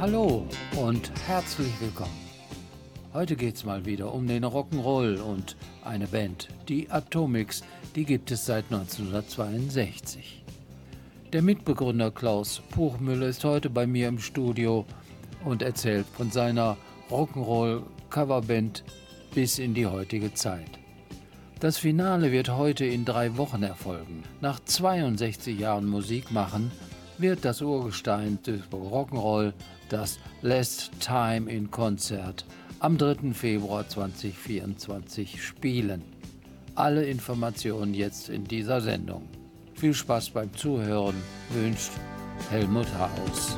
Hallo und herzlich willkommen. Heute geht's mal wieder um den Rock'n'Roll und eine Band, die Atomics, die gibt es seit 1962. Der Mitbegründer Klaus Puchmüller ist heute bei mir im Studio und erzählt von seiner Rock'n'Roll Coverband bis in die heutige Zeit. Das Finale wird heute in drei Wochen erfolgen. Nach 62 Jahren Musik machen wird das Urgestein des Rock'n'Roll das Last Time in Konzert am 3. Februar 2024 spielen. Alle Informationen jetzt in dieser Sendung. Viel Spaß beim Zuhören wünscht Helmut Haus.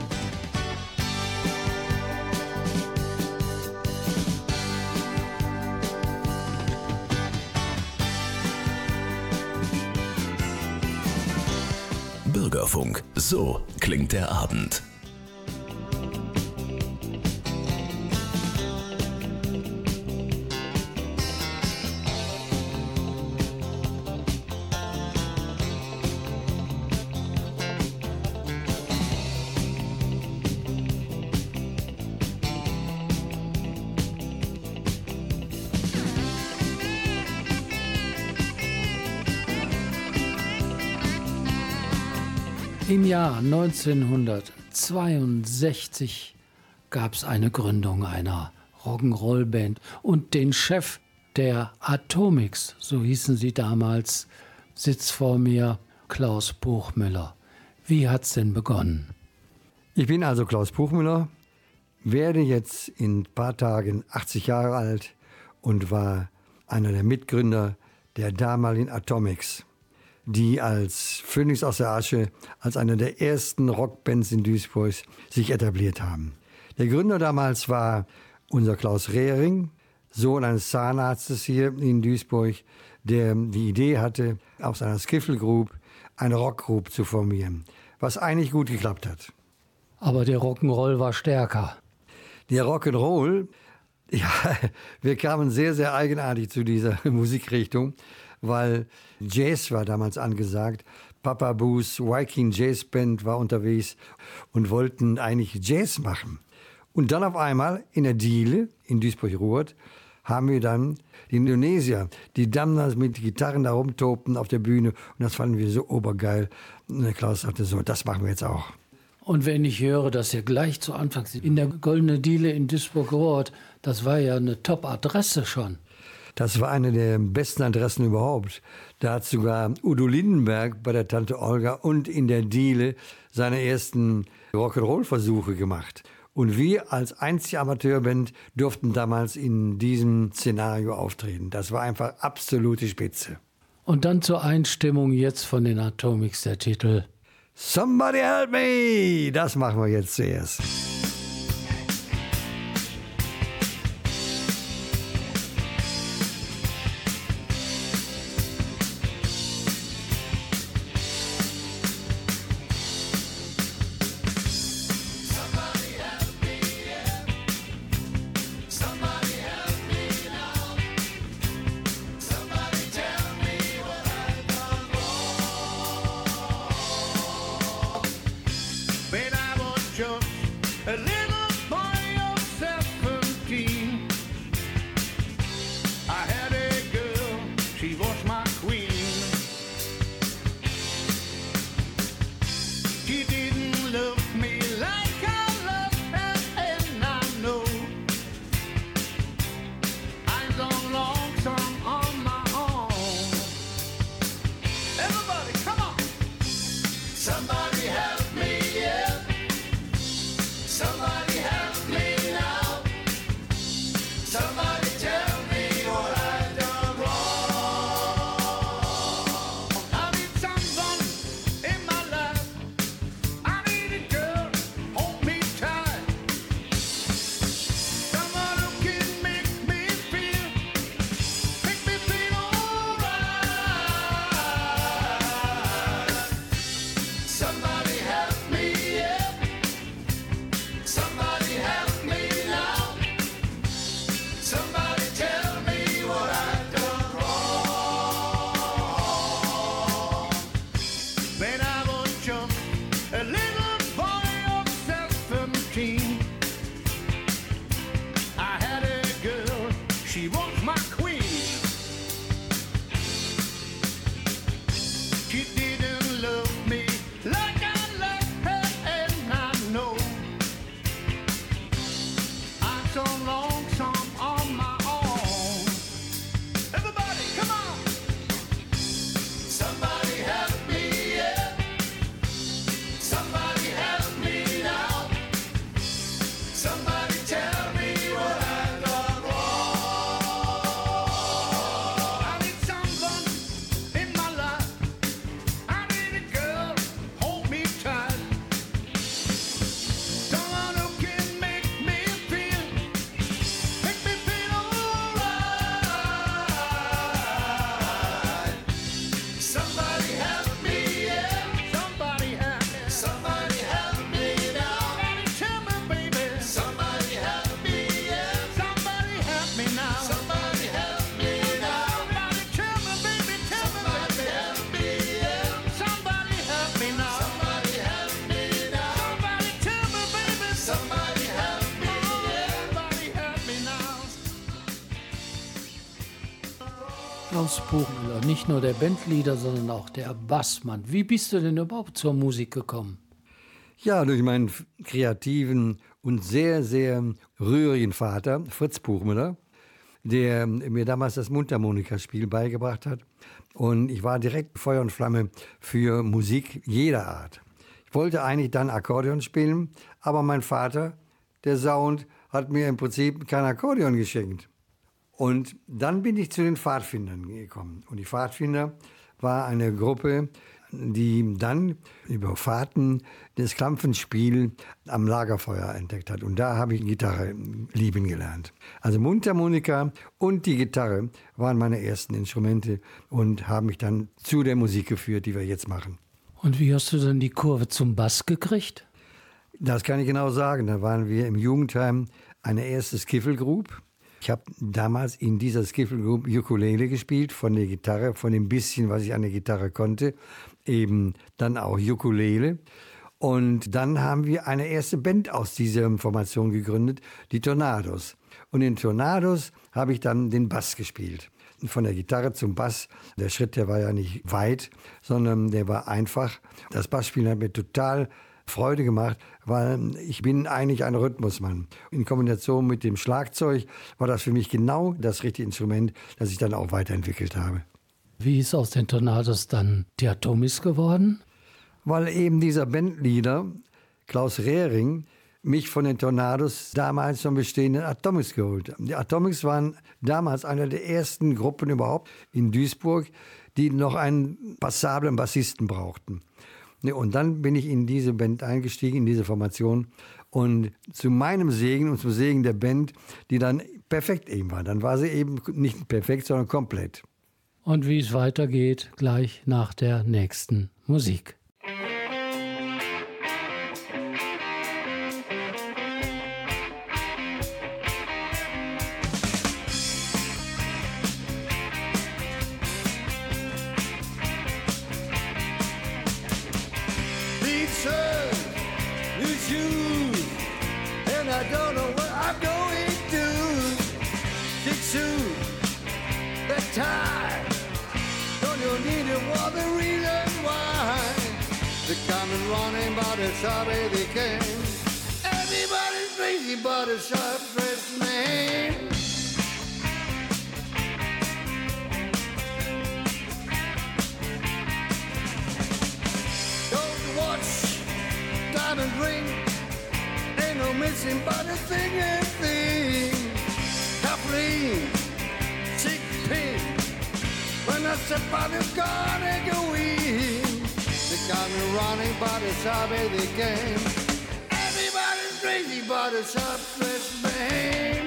Bürgerfunk. So klingt der Abend. Jahr 1962 gab es eine Gründung einer Rock'n'Roll-Band und den Chef der Atomics, so hießen sie damals, sitzt vor mir Klaus Buchmüller. Wie hat's denn begonnen? Ich bin also Klaus Buchmüller, werde jetzt in ein paar Tagen 80 Jahre alt und war einer der Mitgründer der damaligen Atomics die als Phönix aus der Asche, als eine der ersten Rockbands in Duisburg sich etabliert haben. Der Gründer damals war unser Klaus Rehring, Sohn eines Zahnarztes hier in Duisburg, der die Idee hatte, aus einer Skiffle Group eine Rockgroup zu formieren, was eigentlich gut geklappt hat. Aber der Rock'n'Roll war stärker. Der Rock'n'Roll, ja, wir kamen sehr, sehr eigenartig zu dieser Musikrichtung weil Jazz war damals angesagt. Papa Boos Viking Jazz Band war unterwegs und wollten eigentlich Jazz machen. Und dann auf einmal in der Diele in Duisburg-Ruhrd haben wir dann die Indonesier, die dann mit Gitarren da rumtobten auf der Bühne. Und das fanden wir so obergeil. Und der Klaus sagte so, das machen wir jetzt auch. Und wenn ich höre, dass ihr gleich zu Anfang in der Goldene Diele in Duisburg-Ruhrd, das war ja eine Top-Adresse schon. Das war eine der besten Adressen überhaupt. Da hat sogar Udo Lindenberg bei der Tante Olga und in der Diele seine ersten Rock'n'Roll-Versuche gemacht. Und wir als einzige Amateurband durften damals in diesem Szenario auftreten. Das war einfach absolute Spitze. Und dann zur Einstimmung jetzt von den Atomics der Titel. Somebody help me! Das machen wir jetzt zuerst. Nicht nur der Bandleader, sondern auch der Bassmann. Wie bist du denn überhaupt zur Musik gekommen? Ja, durch meinen kreativen und sehr, sehr rührigen Vater, Fritz Buchmüller, der mir damals das Mundharmonikaspiel beigebracht hat. Und ich war direkt Feuer und Flamme für Musik jeder Art. Ich wollte eigentlich dann Akkordeon spielen, aber mein Vater, der Sound, hat mir im Prinzip kein Akkordeon geschenkt. Und dann bin ich zu den Pfadfindern gekommen. Und die Pfadfinder war eine Gruppe, die dann über Fahrten das Klampfenspiel am Lagerfeuer entdeckt hat. Und da habe ich Gitarre lieben gelernt. Also Mundharmonika und die Gitarre waren meine ersten Instrumente und haben mich dann zu der Musik geführt, die wir jetzt machen. Und wie hast du dann die Kurve zum Bass gekriegt? Das kann ich genau sagen. Da waren wir im Jugendheim eine erste Skiffle-Group. Ich habe damals in dieser Skiffle-Group Ukulele gespielt, von der Gitarre, von dem bisschen, was ich an der Gitarre konnte, eben dann auch Ukulele. Und dann haben wir eine erste Band aus dieser Formation gegründet, die Tornados. Und in Tornados habe ich dann den Bass gespielt. Von der Gitarre zum Bass, der Schritt, der war ja nicht weit, sondern der war einfach. Das Bassspielen hat mir total Freude gemacht, weil ich bin eigentlich ein Rhythmusmann. In Kombination mit dem Schlagzeug war das für mich genau das richtige Instrument, das ich dann auch weiterentwickelt habe. Wie ist aus den Tornados dann die Atomis geworden? Weil eben dieser Bandleader, Klaus Rehring, mich von den Tornados damals zum bestehenden Atomics geholt hat. Die Atomics waren damals eine der ersten Gruppen überhaupt in Duisburg, die noch einen passablen Bassisten brauchten. Und dann bin ich in diese Band eingestiegen, in diese Formation. Und zu meinem Segen und zum Segen der Band, die dann perfekt eben war. Dann war sie eben nicht perfekt, sondern komplett. Und wie es weitergeht, gleich nach der nächsten Musik. needed was the reason why. They come and running, but it's how they came. Everybody's crazy, but it's sharp dressed man. Don't watch, diamond ring. Ain't no missing, but a thing and thing. Kathleen. When I step out of car, they go in. They got me running, but it's how they came. Everybody's crazy, but it's up dressed man.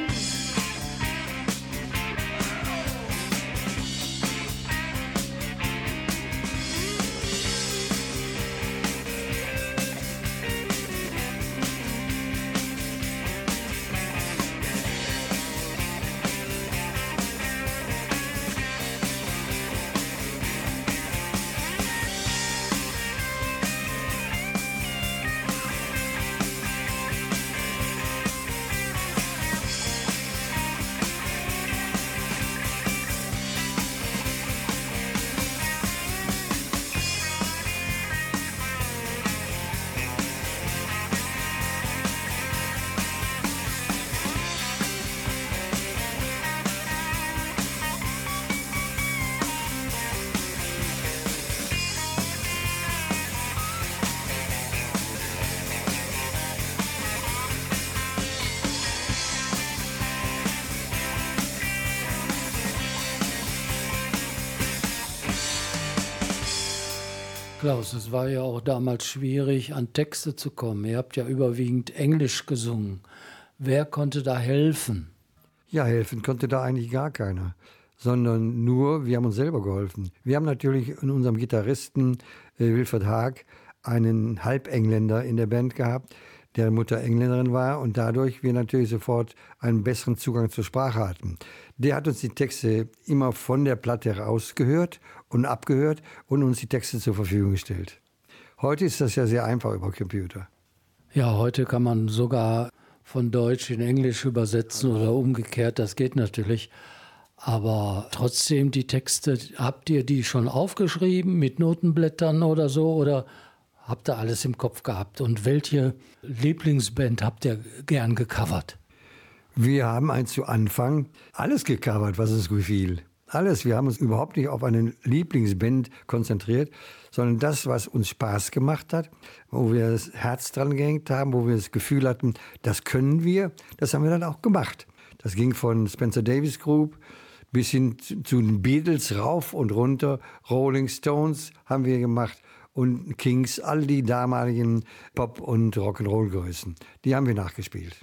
Klaus, es war ja auch damals schwierig, an Texte zu kommen. Ihr habt ja überwiegend Englisch gesungen. Wer konnte da helfen? Ja, helfen konnte da eigentlich gar keiner, sondern nur wir haben uns selber geholfen. Wir haben natürlich in unserem Gitarristen äh, Wilfried Haag einen Halbengländer in der Band gehabt, deren Mutter Engländerin war und dadurch wir natürlich sofort einen besseren Zugang zur Sprache hatten. Der hat uns die Texte immer von der Platte rausgehört und abgehört und uns die Texte zur Verfügung gestellt. Heute ist das ja sehr einfach über Computer. Ja, heute kann man sogar von Deutsch in Englisch übersetzen oder umgekehrt, das geht natürlich. Aber trotzdem, die Texte, habt ihr die schon aufgeschrieben mit Notenblättern oder so? Oder habt ihr alles im Kopf gehabt? Und welche Lieblingsband habt ihr gern gecovert? Wir haben ein zu Anfang alles gecovert, was uns gefiel. Alles. Wir haben uns überhaupt nicht auf eine Lieblingsband konzentriert, sondern das, was uns Spaß gemacht hat, wo wir das Herz dran gehängt haben, wo wir das Gefühl hatten, das können wir, das haben wir dann auch gemacht. Das ging von Spencer Davis Group bis hin zu den Beatles rauf und runter. Rolling Stones haben wir gemacht und Kings, all die damaligen Pop- und Rock'n'Roll-Größen. Die haben wir nachgespielt.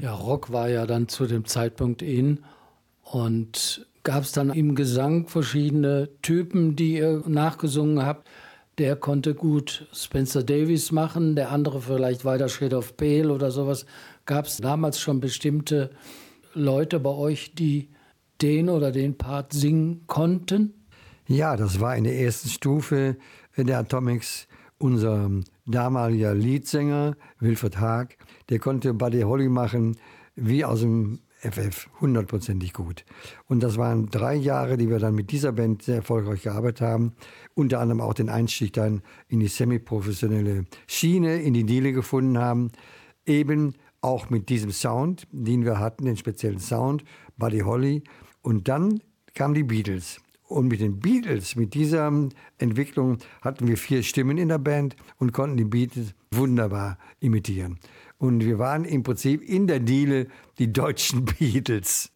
Ja, Rock war ja dann zu dem Zeitpunkt in. Und gab es dann im Gesang verschiedene Typen, die ihr nachgesungen habt. Der konnte gut Spencer Davis machen, der andere vielleicht weiter Shade of Pale oder sowas. Gab es damals schon bestimmte Leute bei euch, die den oder den Part singen konnten? Ja, das war in der ersten Stufe der Atomics unser damaliger Leadsänger Wilfried Haag. Der konnte Buddy Holly machen wie aus dem FF, hundertprozentig gut. Und das waren drei Jahre, die wir dann mit dieser Band sehr erfolgreich gearbeitet haben. Unter anderem auch den Einstieg dann in die semi-professionelle Schiene, in die Diele gefunden haben. Eben auch mit diesem Sound, den wir hatten, den speziellen Sound, Buddy Holly. Und dann kamen die Beatles. Und mit den Beatles, mit dieser Entwicklung, hatten wir vier Stimmen in der Band und konnten die Beatles wunderbar imitieren. Und wir waren im Prinzip in der Diele die deutschen Beatles.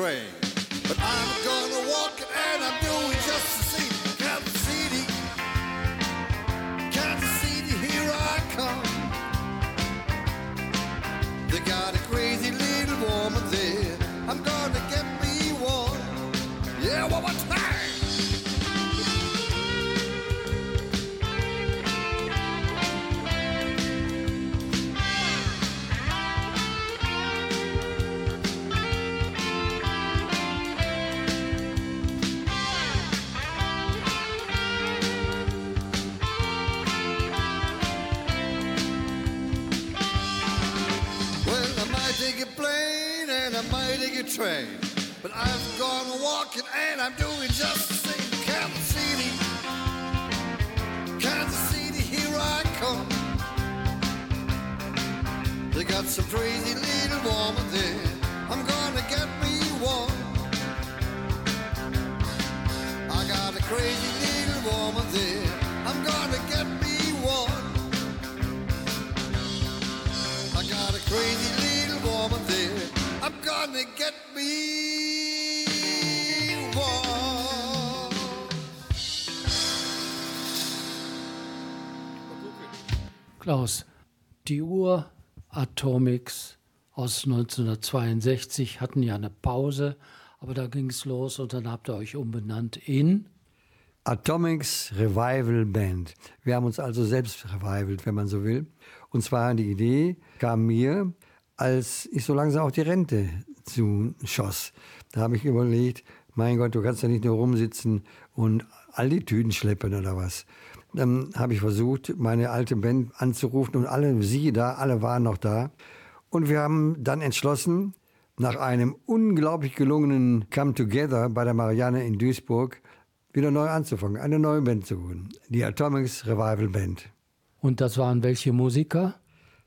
Train. Klaus, die Uhr Atomics aus 1962 hatten ja eine Pause, aber da ging es los und dann habt ihr euch umbenannt in Atomics Revival Band. Wir haben uns also selbst revivalt, wenn man so will. Und zwar die Idee kam mir, als ich so langsam auch die Rente zuschoss. Da habe ich überlegt, mein Gott, du kannst ja nicht nur rumsitzen und all die Tüten schleppen oder was. Dann habe ich versucht, meine alte Band anzurufen und alle, siehe da, alle waren noch da. Und wir haben dann entschlossen, nach einem unglaublich gelungenen Come Together bei der Marianne in Duisburg, wieder neu anzufangen, eine neue Band zu gründen. Die Atomics Revival Band. Und das waren welche Musiker?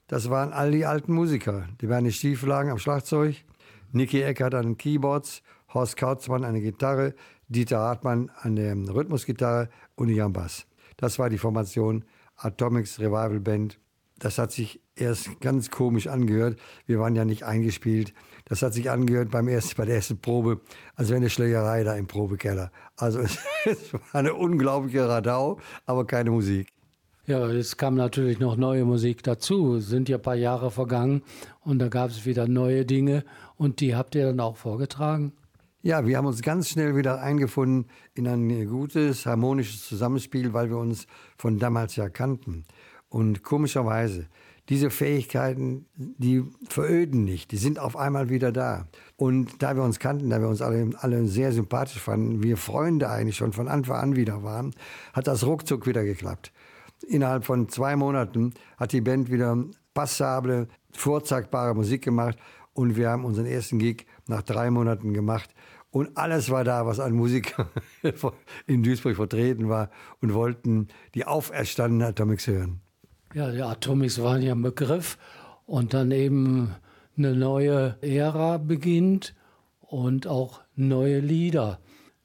Das waren all die alten Musiker. Die Bernie Stieflagen am Schlagzeug, Niki Eckert an den Keyboards, Horst Kautzmann an der Gitarre, Dieter Hartmann an der Rhythmusgitarre und Jan Bass. Das war die Formation Atomics Revival Band. Das hat sich erst ganz komisch angehört. Wir waren ja nicht eingespielt. Das hat sich angehört beim ersten, bei der ersten Probe, als wäre eine Schlägerei da im Probekeller. Also es, es war eine unglaubliche Radau, aber keine Musik. Ja, es kam natürlich noch neue Musik dazu. Es sind ja ein paar Jahre vergangen und da gab es wieder neue Dinge und die habt ihr dann auch vorgetragen? Ja, wir haben uns ganz schnell wieder eingefunden in ein gutes, harmonisches Zusammenspiel, weil wir uns von damals ja kannten. Und komischerweise, diese Fähigkeiten, die veröden nicht, die sind auf einmal wieder da. Und da wir uns kannten, da wir uns alle, alle sehr sympathisch fanden, wir Freunde eigentlich schon von Anfang an wieder waren, hat das ruckzuck wieder geklappt. Innerhalb von zwei Monaten hat die Band wieder passable, vorzeigbare Musik gemacht und wir haben unseren ersten Gig nach drei Monaten gemacht. Und alles war da, was an Musik in Duisburg vertreten war und wollten die auferstandenen Atomics hören. Ja, die Atomics waren ja ein Begriff und dann eben eine neue Ära beginnt und auch neue Lieder.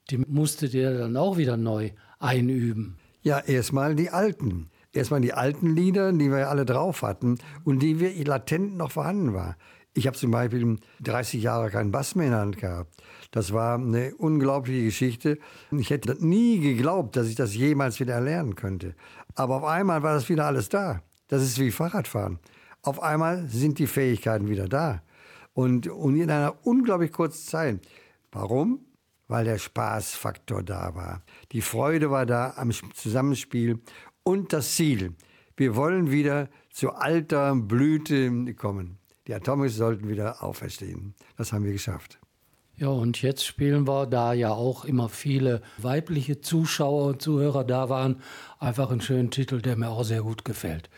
Die musstet ihr dann auch wieder neu einüben. Ja, erstmal die alten. Erstmal die alten Lieder, die wir alle drauf hatten und die wir latent noch vorhanden waren. Ich habe zum Beispiel 30 Jahre keinen Bass mehr in der Hand gehabt. Das war eine unglaubliche Geschichte. Ich hätte nie geglaubt, dass ich das jemals wieder erlernen könnte. Aber auf einmal war das wieder alles da. Das ist wie Fahrradfahren. Auf einmal sind die Fähigkeiten wieder da. Und, und in einer unglaublich kurzen Zeit. Warum? Weil der Spaßfaktor da war. Die Freude war da am Zusammenspiel und das Ziel. Wir wollen wieder zu alter Blüte kommen. Die Atomics sollten wieder auferstehen. Das haben wir geschafft. Ja, und jetzt spielen wir, da ja auch immer viele weibliche Zuschauer und Zuhörer da waren, einfach einen schönen Titel, der mir auch sehr gut gefällt.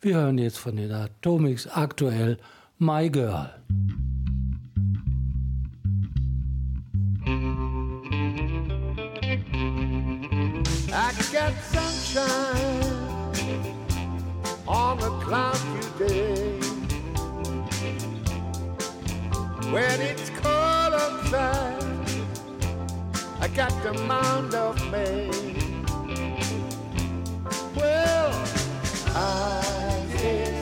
Wir hören jetzt von den Atomics aktuell My Girl. I got sunshine on a cloudy day. When it's cold outside, I got the mind of May. Well, I guess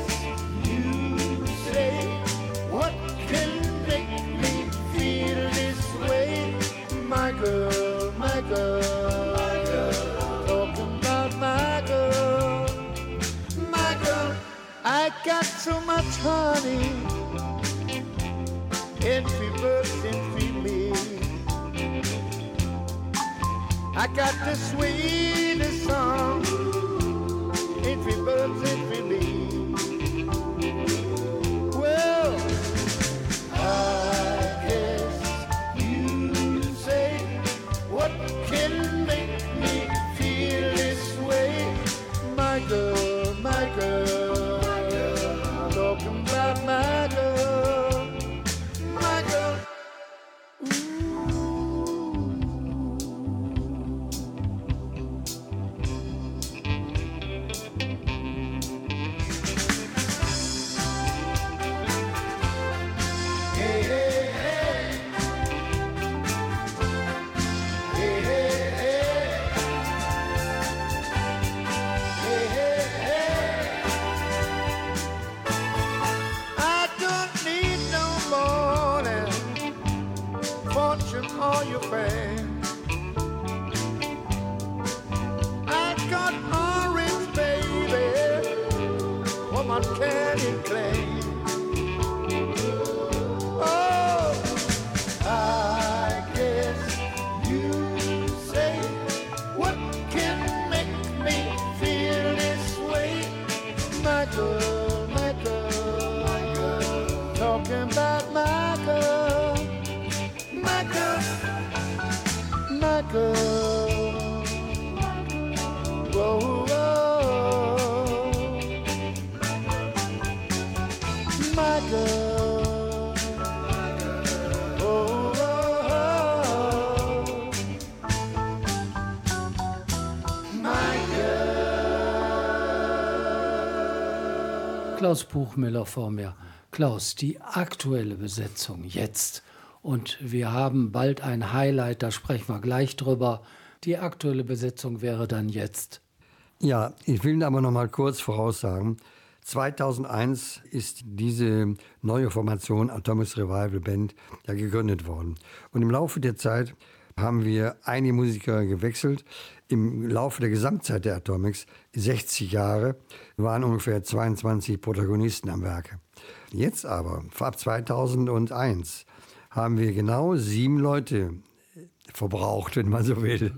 Klaus Buchmüller vor mir. Klaus, die aktuelle Besetzung jetzt. Und wir haben bald ein Highlight, da sprechen wir gleich drüber. Die aktuelle Besetzung wäre dann jetzt. Ja, ich will aber noch mal kurz voraussagen. 2001 ist diese neue Formation Atomics Revival Band ja gegründet worden. Und im Laufe der Zeit haben wir einige Musiker gewechselt. Im Laufe der Gesamtzeit der Atomics, 60 Jahre, waren ungefähr 22 Protagonisten am Werke. Jetzt aber, ab 2001, haben wir genau sieben Leute verbraucht, wenn man so will.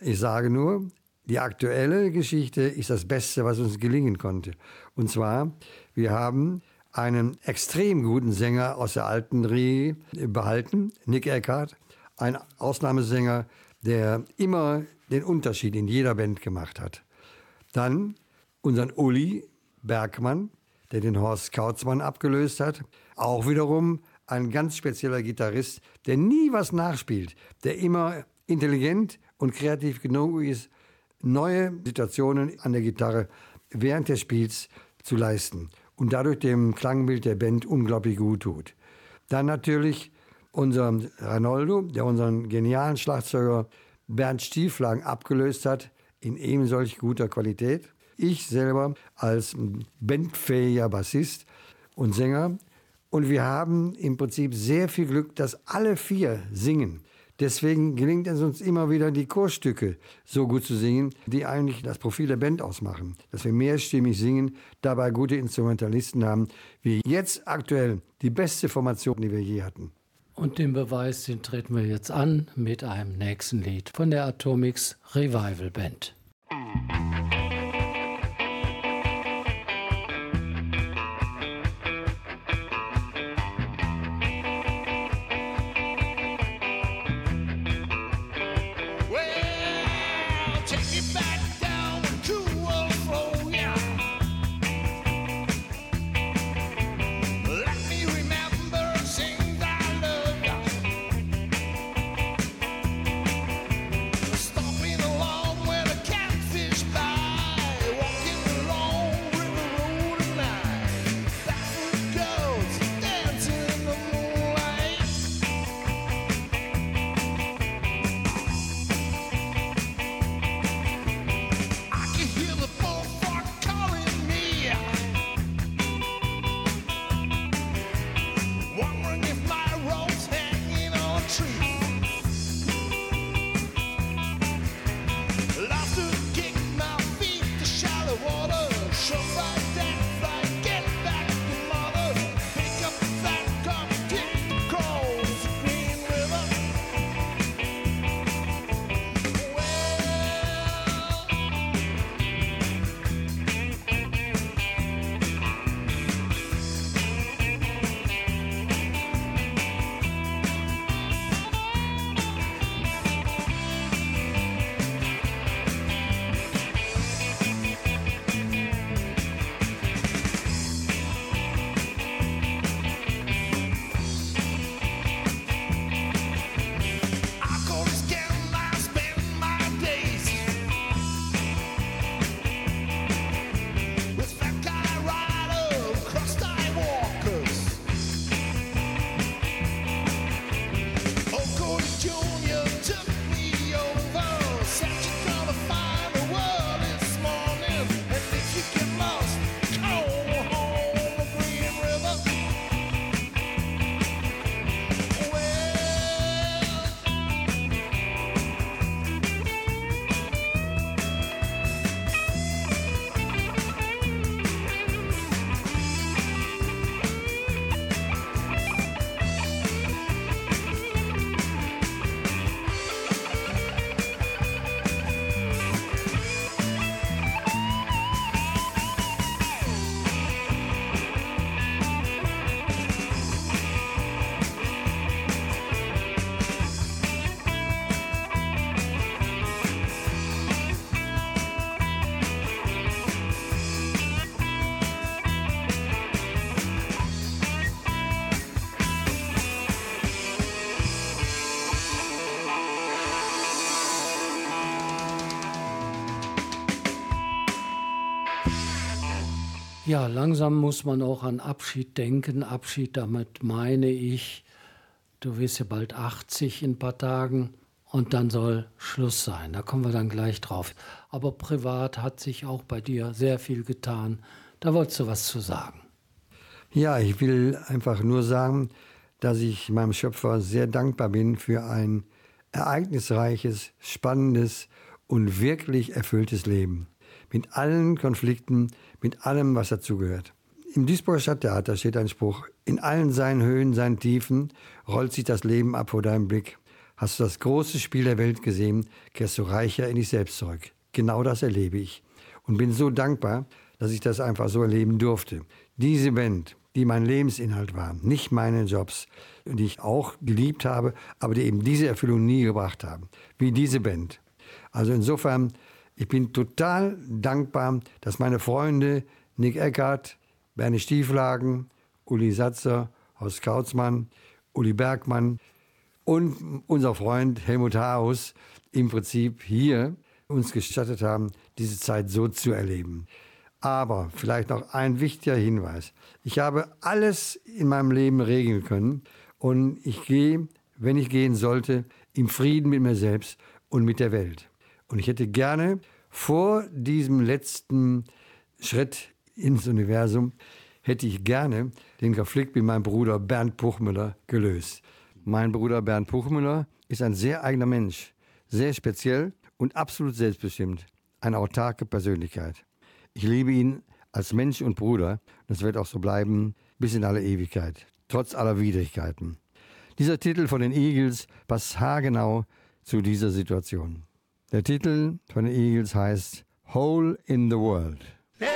Ich sage nur, die aktuelle Geschichte ist das Beste, was uns gelingen konnte. Und zwar, wir haben einen extrem guten Sänger aus der alten Riege behalten, Nick Eckhardt, ein Ausnahmesänger, der immer den Unterschied in jeder Band gemacht hat. Dann unseren Uli Bergmann, der den Horst Kautzmann abgelöst hat. Auch wiederum ein ganz spezieller Gitarrist, der nie was nachspielt, der immer intelligent und kreativ genug ist, neue Situationen an der Gitarre während des Spiels zu leisten und dadurch dem Klangbild der Band unglaublich gut tut. Dann natürlich unser Ranoldo, der unseren genialen Schlagzeuger Bernd Stieflagen abgelöst hat, in eben solch guter Qualität. Ich selber als bandfähiger Bassist und Sänger. Und wir haben im Prinzip sehr viel Glück, dass alle vier singen. Deswegen gelingt es uns immer wieder, die Chorstücke so gut zu singen, die eigentlich das Profil der Band ausmachen. Dass wir mehrstimmig singen, dabei gute Instrumentalisten haben, wie jetzt aktuell die beste Formation, die wir je hatten. Und den Beweis, den treten wir jetzt an mit einem nächsten Lied von der Atomics Revival Band. Ja, langsam muss man auch an Abschied denken. Abschied, damit meine ich, du wirst ja bald 80 in ein paar Tagen und dann soll Schluss sein. Da kommen wir dann gleich drauf. Aber privat hat sich auch bei dir sehr viel getan. Da wolltest du was zu sagen. Ja, ich will einfach nur sagen, dass ich meinem Schöpfer sehr dankbar bin für ein ereignisreiches, spannendes und wirklich erfülltes Leben. Mit allen Konflikten, mit allem, was dazugehört. Im Duisburger Stadttheater steht ein Spruch, in allen seinen Höhen, seinen Tiefen rollt sich das Leben ab vor deinem Blick. Hast du das große Spiel der Welt gesehen, kehrst du reicher in dich selbst zurück. Genau das erlebe ich und bin so dankbar, dass ich das einfach so erleben durfte. Diese Band, die mein Lebensinhalt war, nicht meine Jobs, die ich auch geliebt habe, aber die eben diese Erfüllung nie gebracht haben, wie diese Band. Also insofern, ich bin total dankbar, dass meine Freunde Nick Eckert, Bernie Stieflagen, Uli Satzer, Horst Kautzmann, Uli Bergmann und unser Freund Helmut Haus im Prinzip hier uns gestattet haben, diese Zeit so zu erleben. Aber vielleicht noch ein wichtiger Hinweis. Ich habe alles in meinem Leben regeln können und ich gehe, wenn ich gehen sollte, im Frieden mit mir selbst und mit der Welt. Und ich hätte gerne vor diesem letzten Schritt ins Universum, hätte ich gerne den Konflikt mit meinem Bruder Bernd Puchmüller gelöst. Mein Bruder Bernd Puchmüller ist ein sehr eigener Mensch, sehr speziell und absolut selbstbestimmt, eine autarke Persönlichkeit. Ich liebe ihn als Mensch und Bruder. Das wird auch so bleiben bis in alle Ewigkeit, trotz aller Widrigkeiten. Dieser Titel von den Eagles passt haargenau zu dieser Situation. Der Titel von den Eagles heißt Hole in the World. They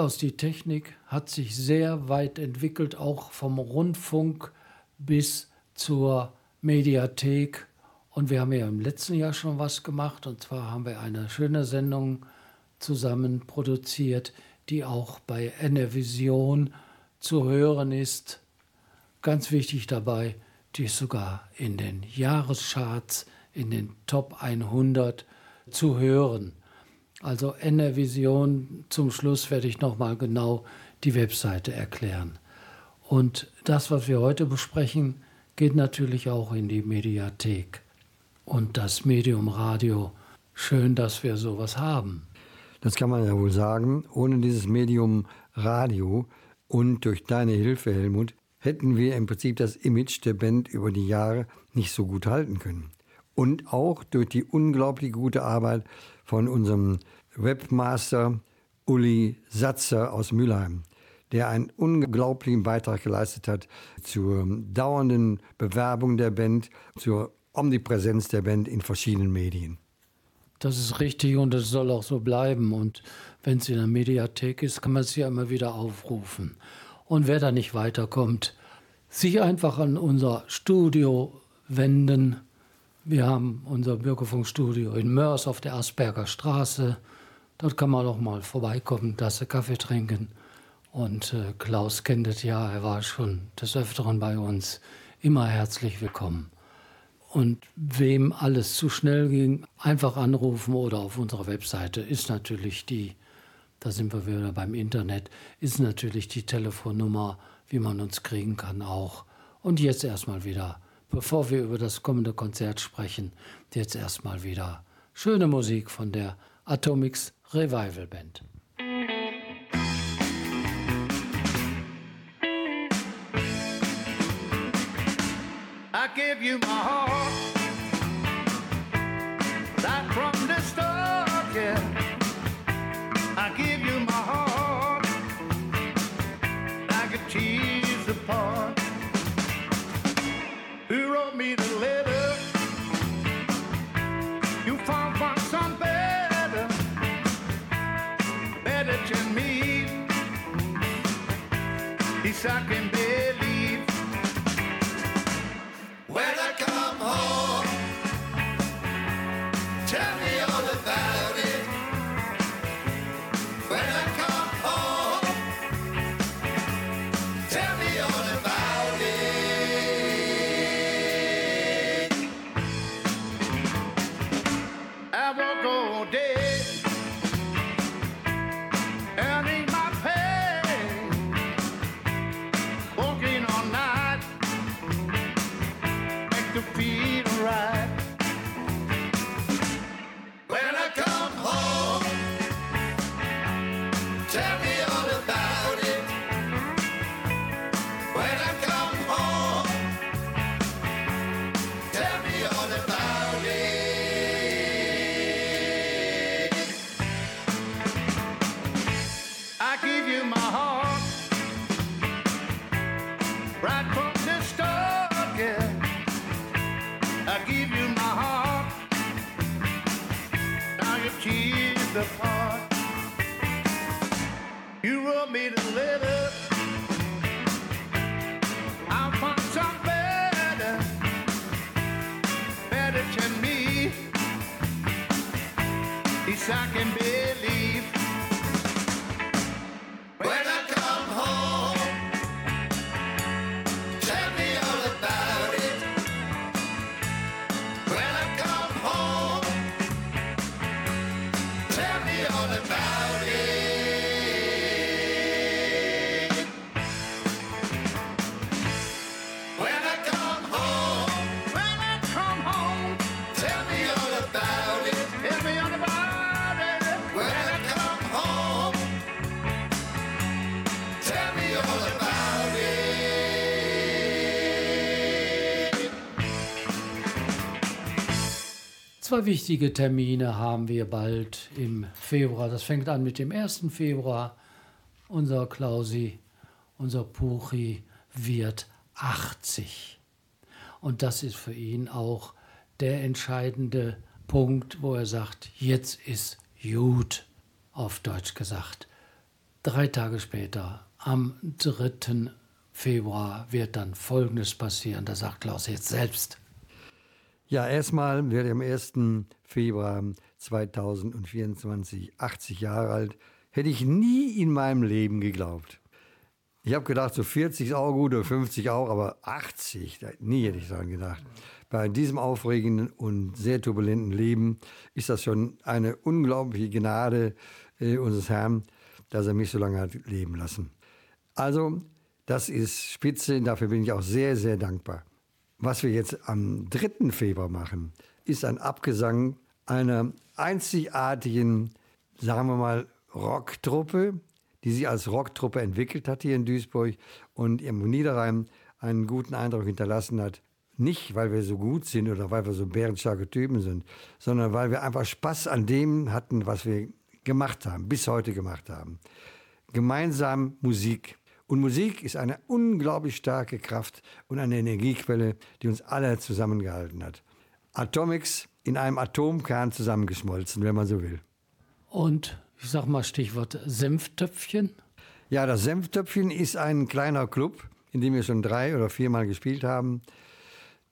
Klaus, die Technik hat sich sehr weit entwickelt, auch vom Rundfunk bis zur Mediathek. Und wir haben ja im letzten Jahr schon was gemacht. Und zwar haben wir eine schöne Sendung zusammen produziert, die auch bei NRVision zu hören ist. Ganz wichtig dabei, die ist sogar in den Jahrescharts, in den Top 100 zu hören. Also NR Vision, zum Schluss werde ich nochmal genau die Webseite erklären. Und das, was wir heute besprechen, geht natürlich auch in die Mediathek. Und das Medium Radio, schön, dass wir sowas haben. Das kann man ja wohl sagen. Ohne dieses Medium Radio und durch deine Hilfe, Helmut, hätten wir im Prinzip das Image der Band über die Jahre nicht so gut halten können. Und auch durch die unglaublich gute Arbeit von unserem Webmaster Uli Satzer aus Mülheim, der einen unglaublichen Beitrag geleistet hat zur dauernden Bewerbung der Band, zur Omnipräsenz der Band in verschiedenen Medien. Das ist richtig und das soll auch so bleiben. Und wenn es in der Mediathek ist, kann man es ja immer wieder aufrufen. Und wer da nicht weiterkommt, sich einfach an unser Studio wenden. Wir haben unser Bürgerfunkstudio in Mörs auf der Asperger Straße. Dort kann man auch mal vorbeikommen, Tasse Kaffee trinken. Und äh, Klaus kennt es ja, er war schon des Öfteren bei uns. Immer herzlich willkommen. Und wem alles zu schnell ging, einfach anrufen oder auf unserer Webseite ist natürlich die, da sind wir wieder beim Internet, ist natürlich die Telefonnummer, wie man uns kriegen kann auch. Und jetzt erstmal wieder, bevor wir über das kommende Konzert sprechen, jetzt erstmal wieder schöne Musik von der Atomics Revival Band. I give you my heart. Right from the start, yeah. Me the letter? You found find some better, better than me. This I can. Zwei wichtige Termine haben wir bald im Februar. Das fängt an mit dem 1. Februar. Unser Klausi, unser Puchi wird 80. Und das ist für ihn auch der entscheidende Punkt, wo er sagt, jetzt ist gut, auf Deutsch gesagt. Drei Tage später, am 3. Februar, wird dann Folgendes passieren. Da sagt Klaus jetzt selbst. Ja, erstmal werde ich am 1. Februar 2024 80 Jahre alt. Hätte ich nie in meinem Leben geglaubt. Ich habe gedacht, so 40 ist auch gut oder 50 auch, aber 80, da- nie hätte ich daran gedacht. Bei diesem aufregenden und sehr turbulenten Leben ist das schon eine unglaubliche Gnade äh, unseres Herrn, dass er mich so lange hat leben lassen. Also, das ist spitze, dafür bin ich auch sehr, sehr dankbar. Was wir jetzt am 3. Februar machen, ist ein Abgesang einer einzigartigen, sagen wir mal, Rocktruppe, die sich als Rocktruppe entwickelt hat hier in Duisburg und im Niederrhein einen guten Eindruck hinterlassen hat. Nicht, weil wir so gut sind oder weil wir so bärenstarke Typen sind, sondern weil wir einfach Spaß an dem hatten, was wir gemacht haben, bis heute gemacht haben. Gemeinsam Musik. Und Musik ist eine unglaublich starke Kraft und eine Energiequelle, die uns alle zusammengehalten hat. Atomics in einem Atomkern zusammengeschmolzen, wenn man so will. Und ich sag mal Stichwort Senftöpfchen. Ja, das Senftöpfchen ist ein kleiner Club, in dem wir schon drei oder viermal gespielt haben.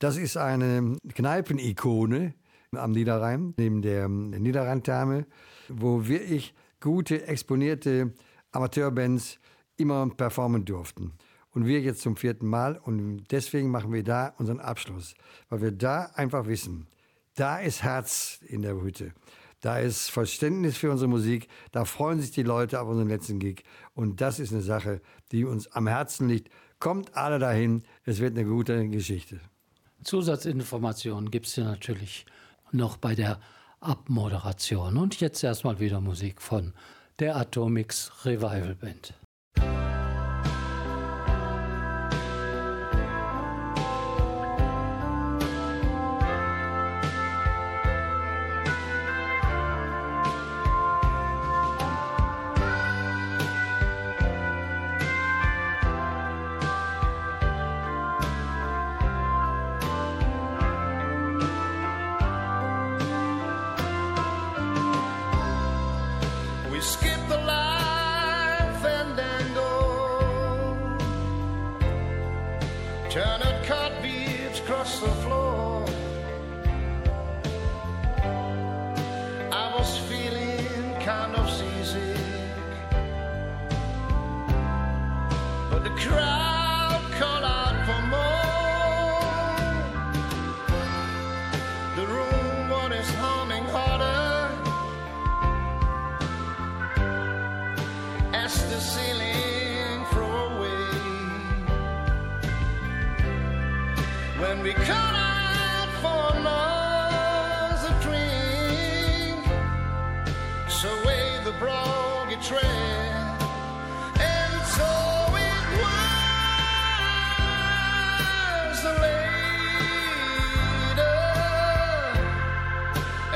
Das ist eine Kneipenikone am Niederrhein, neben der Niederrheintherme, wo wirklich gute, exponierte Amateurbands immer performen durften. Und wir jetzt zum vierten Mal und deswegen machen wir da unseren Abschluss, weil wir da einfach wissen, da ist Herz in der Hütte. Da ist Verständnis für unsere Musik, da freuen sich die Leute auf unseren letzten Gig. Und das ist eine Sache, die uns am Herzen liegt. Kommt alle dahin, es wird eine gute Geschichte. Zusatzinformationen gibt es ja natürlich noch bei der Abmoderation. Und jetzt erstmal wieder Musik von der Atomics Revival Band.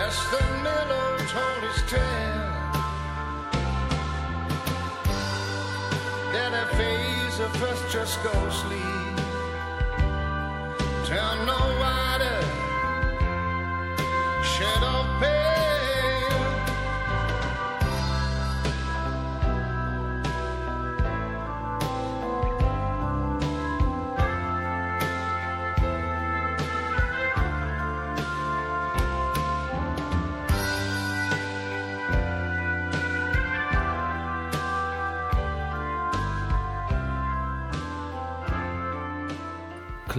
That's the miller told his tale. Then a phase of us just go sleep. Tell no one.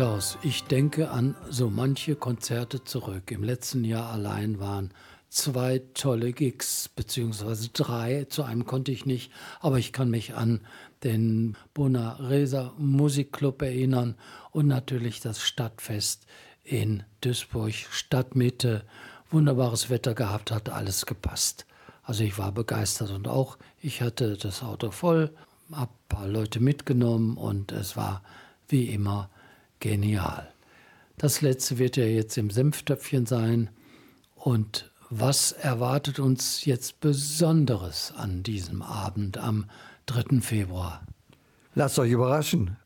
Klaus, ich denke an so manche Konzerte zurück. Im letzten Jahr allein waren zwei tolle Gigs, beziehungsweise drei. Zu einem konnte ich nicht, aber ich kann mich an den Bona Resa Musikclub erinnern und natürlich das Stadtfest in Duisburg, Stadtmitte. Wunderbares Wetter gehabt, hat alles gepasst. Also ich war begeistert und auch ich hatte das Auto voll, hab ein paar Leute mitgenommen und es war wie immer genial. Das letzte wird ja jetzt im Senftöpfchen sein. Und was erwartet uns jetzt Besonderes an diesem Abend am 3. Februar? Lasst euch überraschen.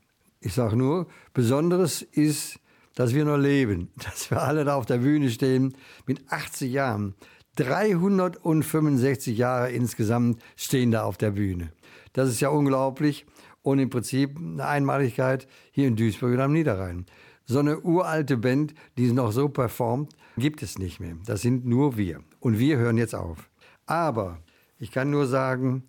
Ich sage nur, Besonderes ist, dass wir noch leben, dass wir alle da auf der Bühne stehen mit 80 Jahren. 365 Jahre insgesamt stehen da auf der Bühne. Das ist ja unglaublich und im Prinzip eine Einmaligkeit hier in Duisburg und am Niederrhein. So eine uralte Band, die noch so performt, gibt es nicht mehr. Das sind nur wir. Und wir hören jetzt auf. Aber ich kann nur sagen,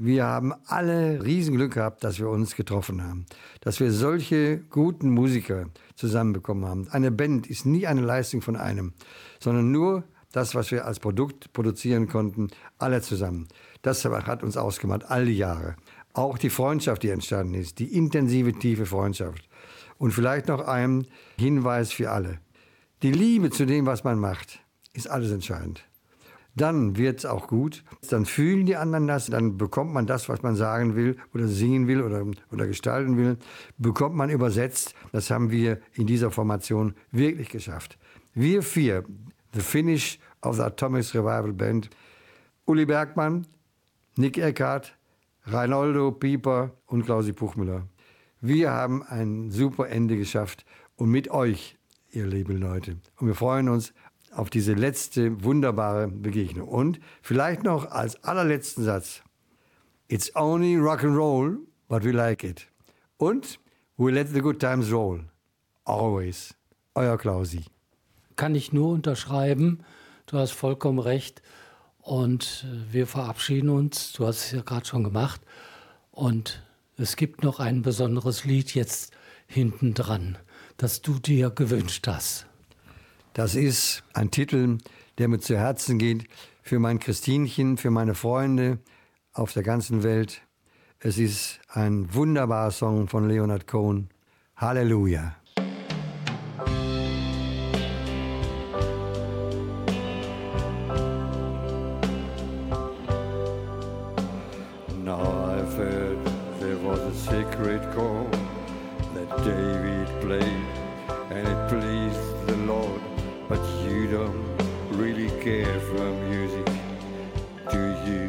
Wir haben alle Riesenglück gehabt, dass wir uns getroffen haben, dass wir solche guten Musiker zusammenbekommen haben. Eine Band ist nie eine Leistung von einem, sondern nur das, was wir als Produkt produzieren konnten, alle zusammen. Das hat uns ausgemacht, all die Jahre. Auch die Freundschaft, die entstanden ist, die intensive, tiefe Freundschaft. Und vielleicht noch ein Hinweis für alle. Die Liebe zu dem, was man macht, ist alles entscheidend dann wird es auch gut. Dann fühlen die anderen das, dann bekommt man das, was man sagen will oder singen will oder, oder gestalten will, bekommt man übersetzt. Das haben wir in dieser Formation wirklich geschafft. Wir vier, The Finish of the Atomics Revival Band, Uli Bergmann, Nick Eckhardt, Reinoldo Pieper und Klausi Puchmüller. Wir haben ein super Ende geschafft und mit euch, ihr lieben Leute. Und wir freuen uns auf diese letzte wunderbare Begegnung. Und vielleicht noch als allerletzten Satz. It's only rock and roll, but we like it. Und we let the good times roll. Always. Euer Klausi. Kann ich nur unterschreiben. Du hast vollkommen recht. Und äh, wir verabschieden uns. Du hast es ja gerade schon gemacht. Und es gibt noch ein besonderes Lied jetzt hinten dran, das du dir gewünscht hast. Das ist ein Titel, der mir zu Herzen geht für mein Christinchen, für meine Freunde auf der ganzen Welt. Es ist ein wunderbarer Song von Leonard Cohen. Halleluja. Care for music, do you?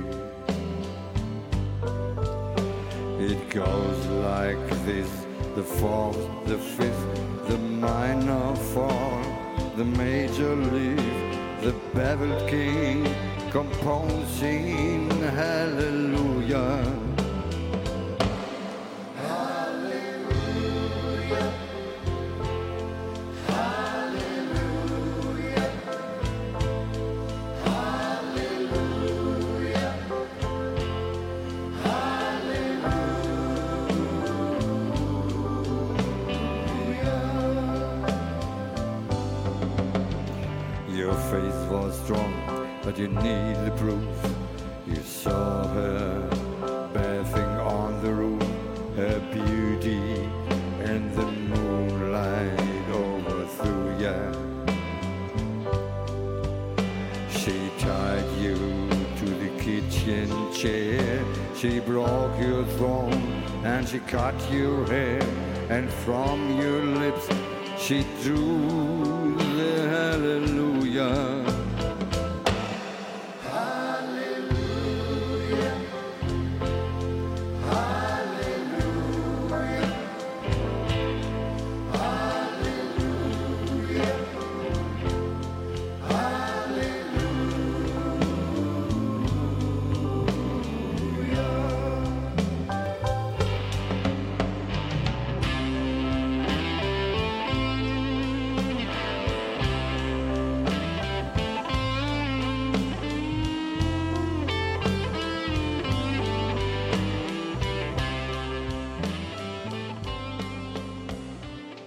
It goes like this the fourth, the fifth, the minor fall, the major leaf, the beveled king composing hallelujah. And from your lips she drew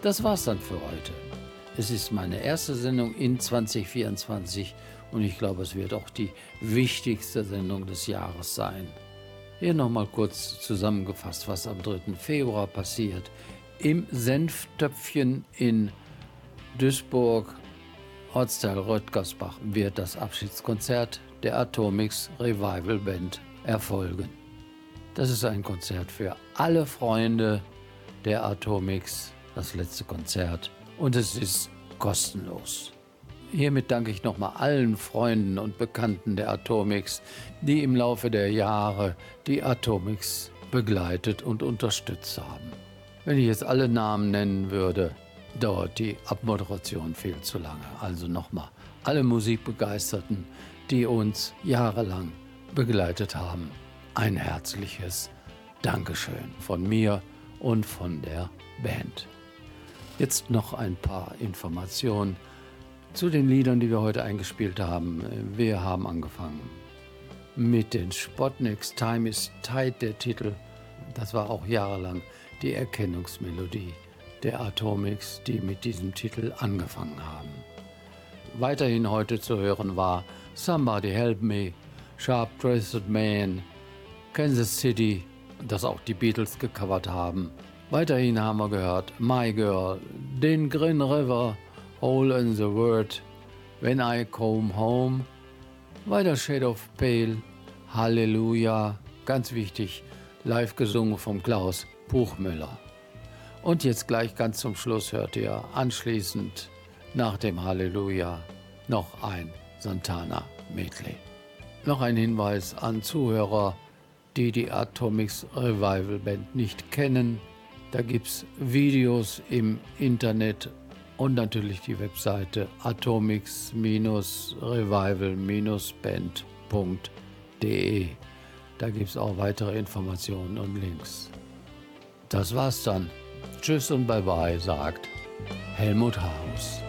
Das war's dann für heute. Es ist meine erste Sendung in 2024 und ich glaube, es wird auch die wichtigste Sendung des Jahres sein. Hier nochmal kurz zusammengefasst, was am 3. Februar passiert. Im Senftöpfchen in Duisburg, Ortsteil Röttgersbach, wird das Abschiedskonzert der Atomics Revival Band erfolgen. Das ist ein Konzert für alle Freunde der Atomics, das letzte Konzert. Und es ist kostenlos. Hiermit danke ich nochmal allen Freunden und Bekannten der Atomics, die im Laufe der Jahre die Atomics begleitet und unterstützt haben. Wenn ich jetzt alle Namen nennen würde, dauert die Abmoderation viel zu lange. Also nochmal alle Musikbegeisterten, die uns jahrelang begleitet haben. Ein herzliches Dankeschön von mir und von der Band. Jetzt noch ein paar Informationen zu den Liedern, die wir heute eingespielt haben. Wir haben angefangen mit den Spotniks. Time is Tight, der Titel. Das war auch jahrelang die Erkennungsmelodie der Atomics, die mit diesem Titel angefangen haben. Weiterhin heute zu hören war Somebody Help Me, Sharp Dressed Man, Kansas City, das auch die Beatles gecovert haben. Weiterhin haben wir gehört My Girl, den Green River, Hole in the Word, When I Come Home, weiter Shade of Pale, Halleluja, ganz wichtig, live gesungen vom Klaus Buchmüller. Und jetzt gleich ganz zum Schluss hört ihr anschließend nach dem Halleluja noch ein Santana Medley. Noch ein Hinweis an Zuhörer, die die Atomics Revival Band nicht kennen. Da gibt es Videos im Internet und natürlich die Webseite atomics-revival-band.de. Da gibt es auch weitere Informationen und Links. Das war's dann. Tschüss und bye bye, sagt Helmut Haus.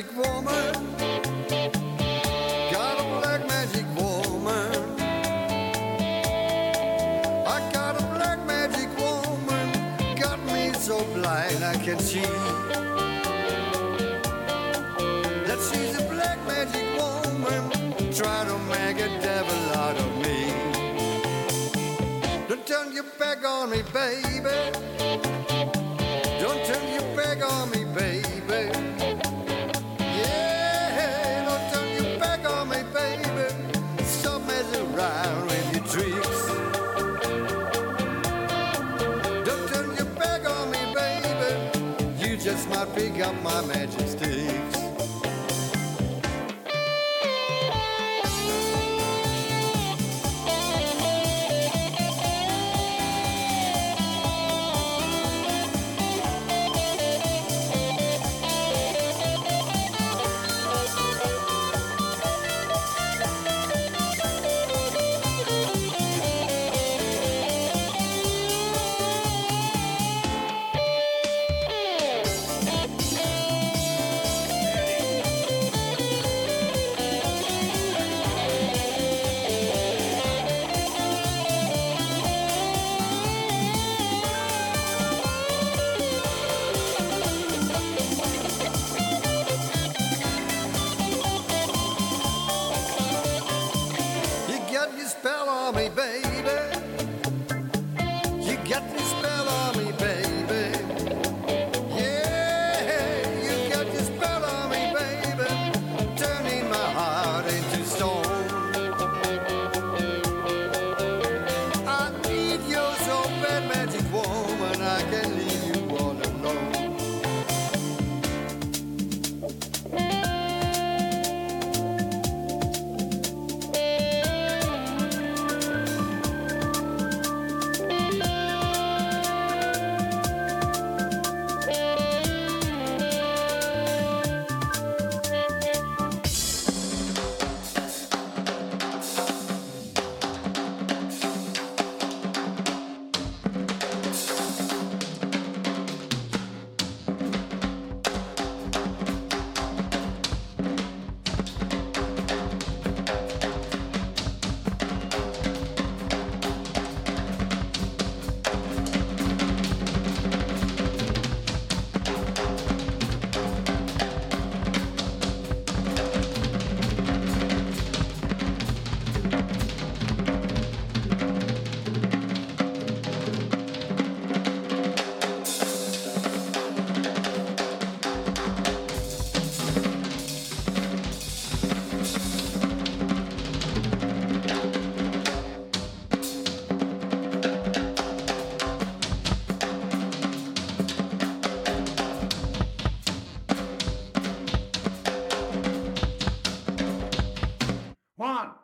ik wou me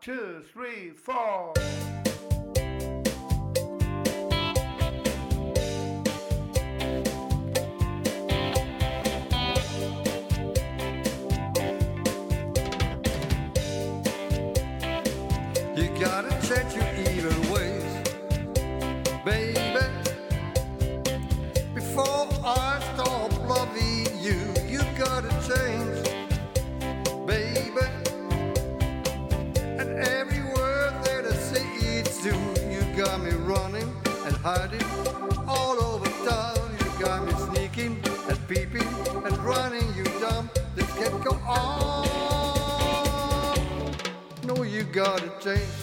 two, three, four. Gotta change.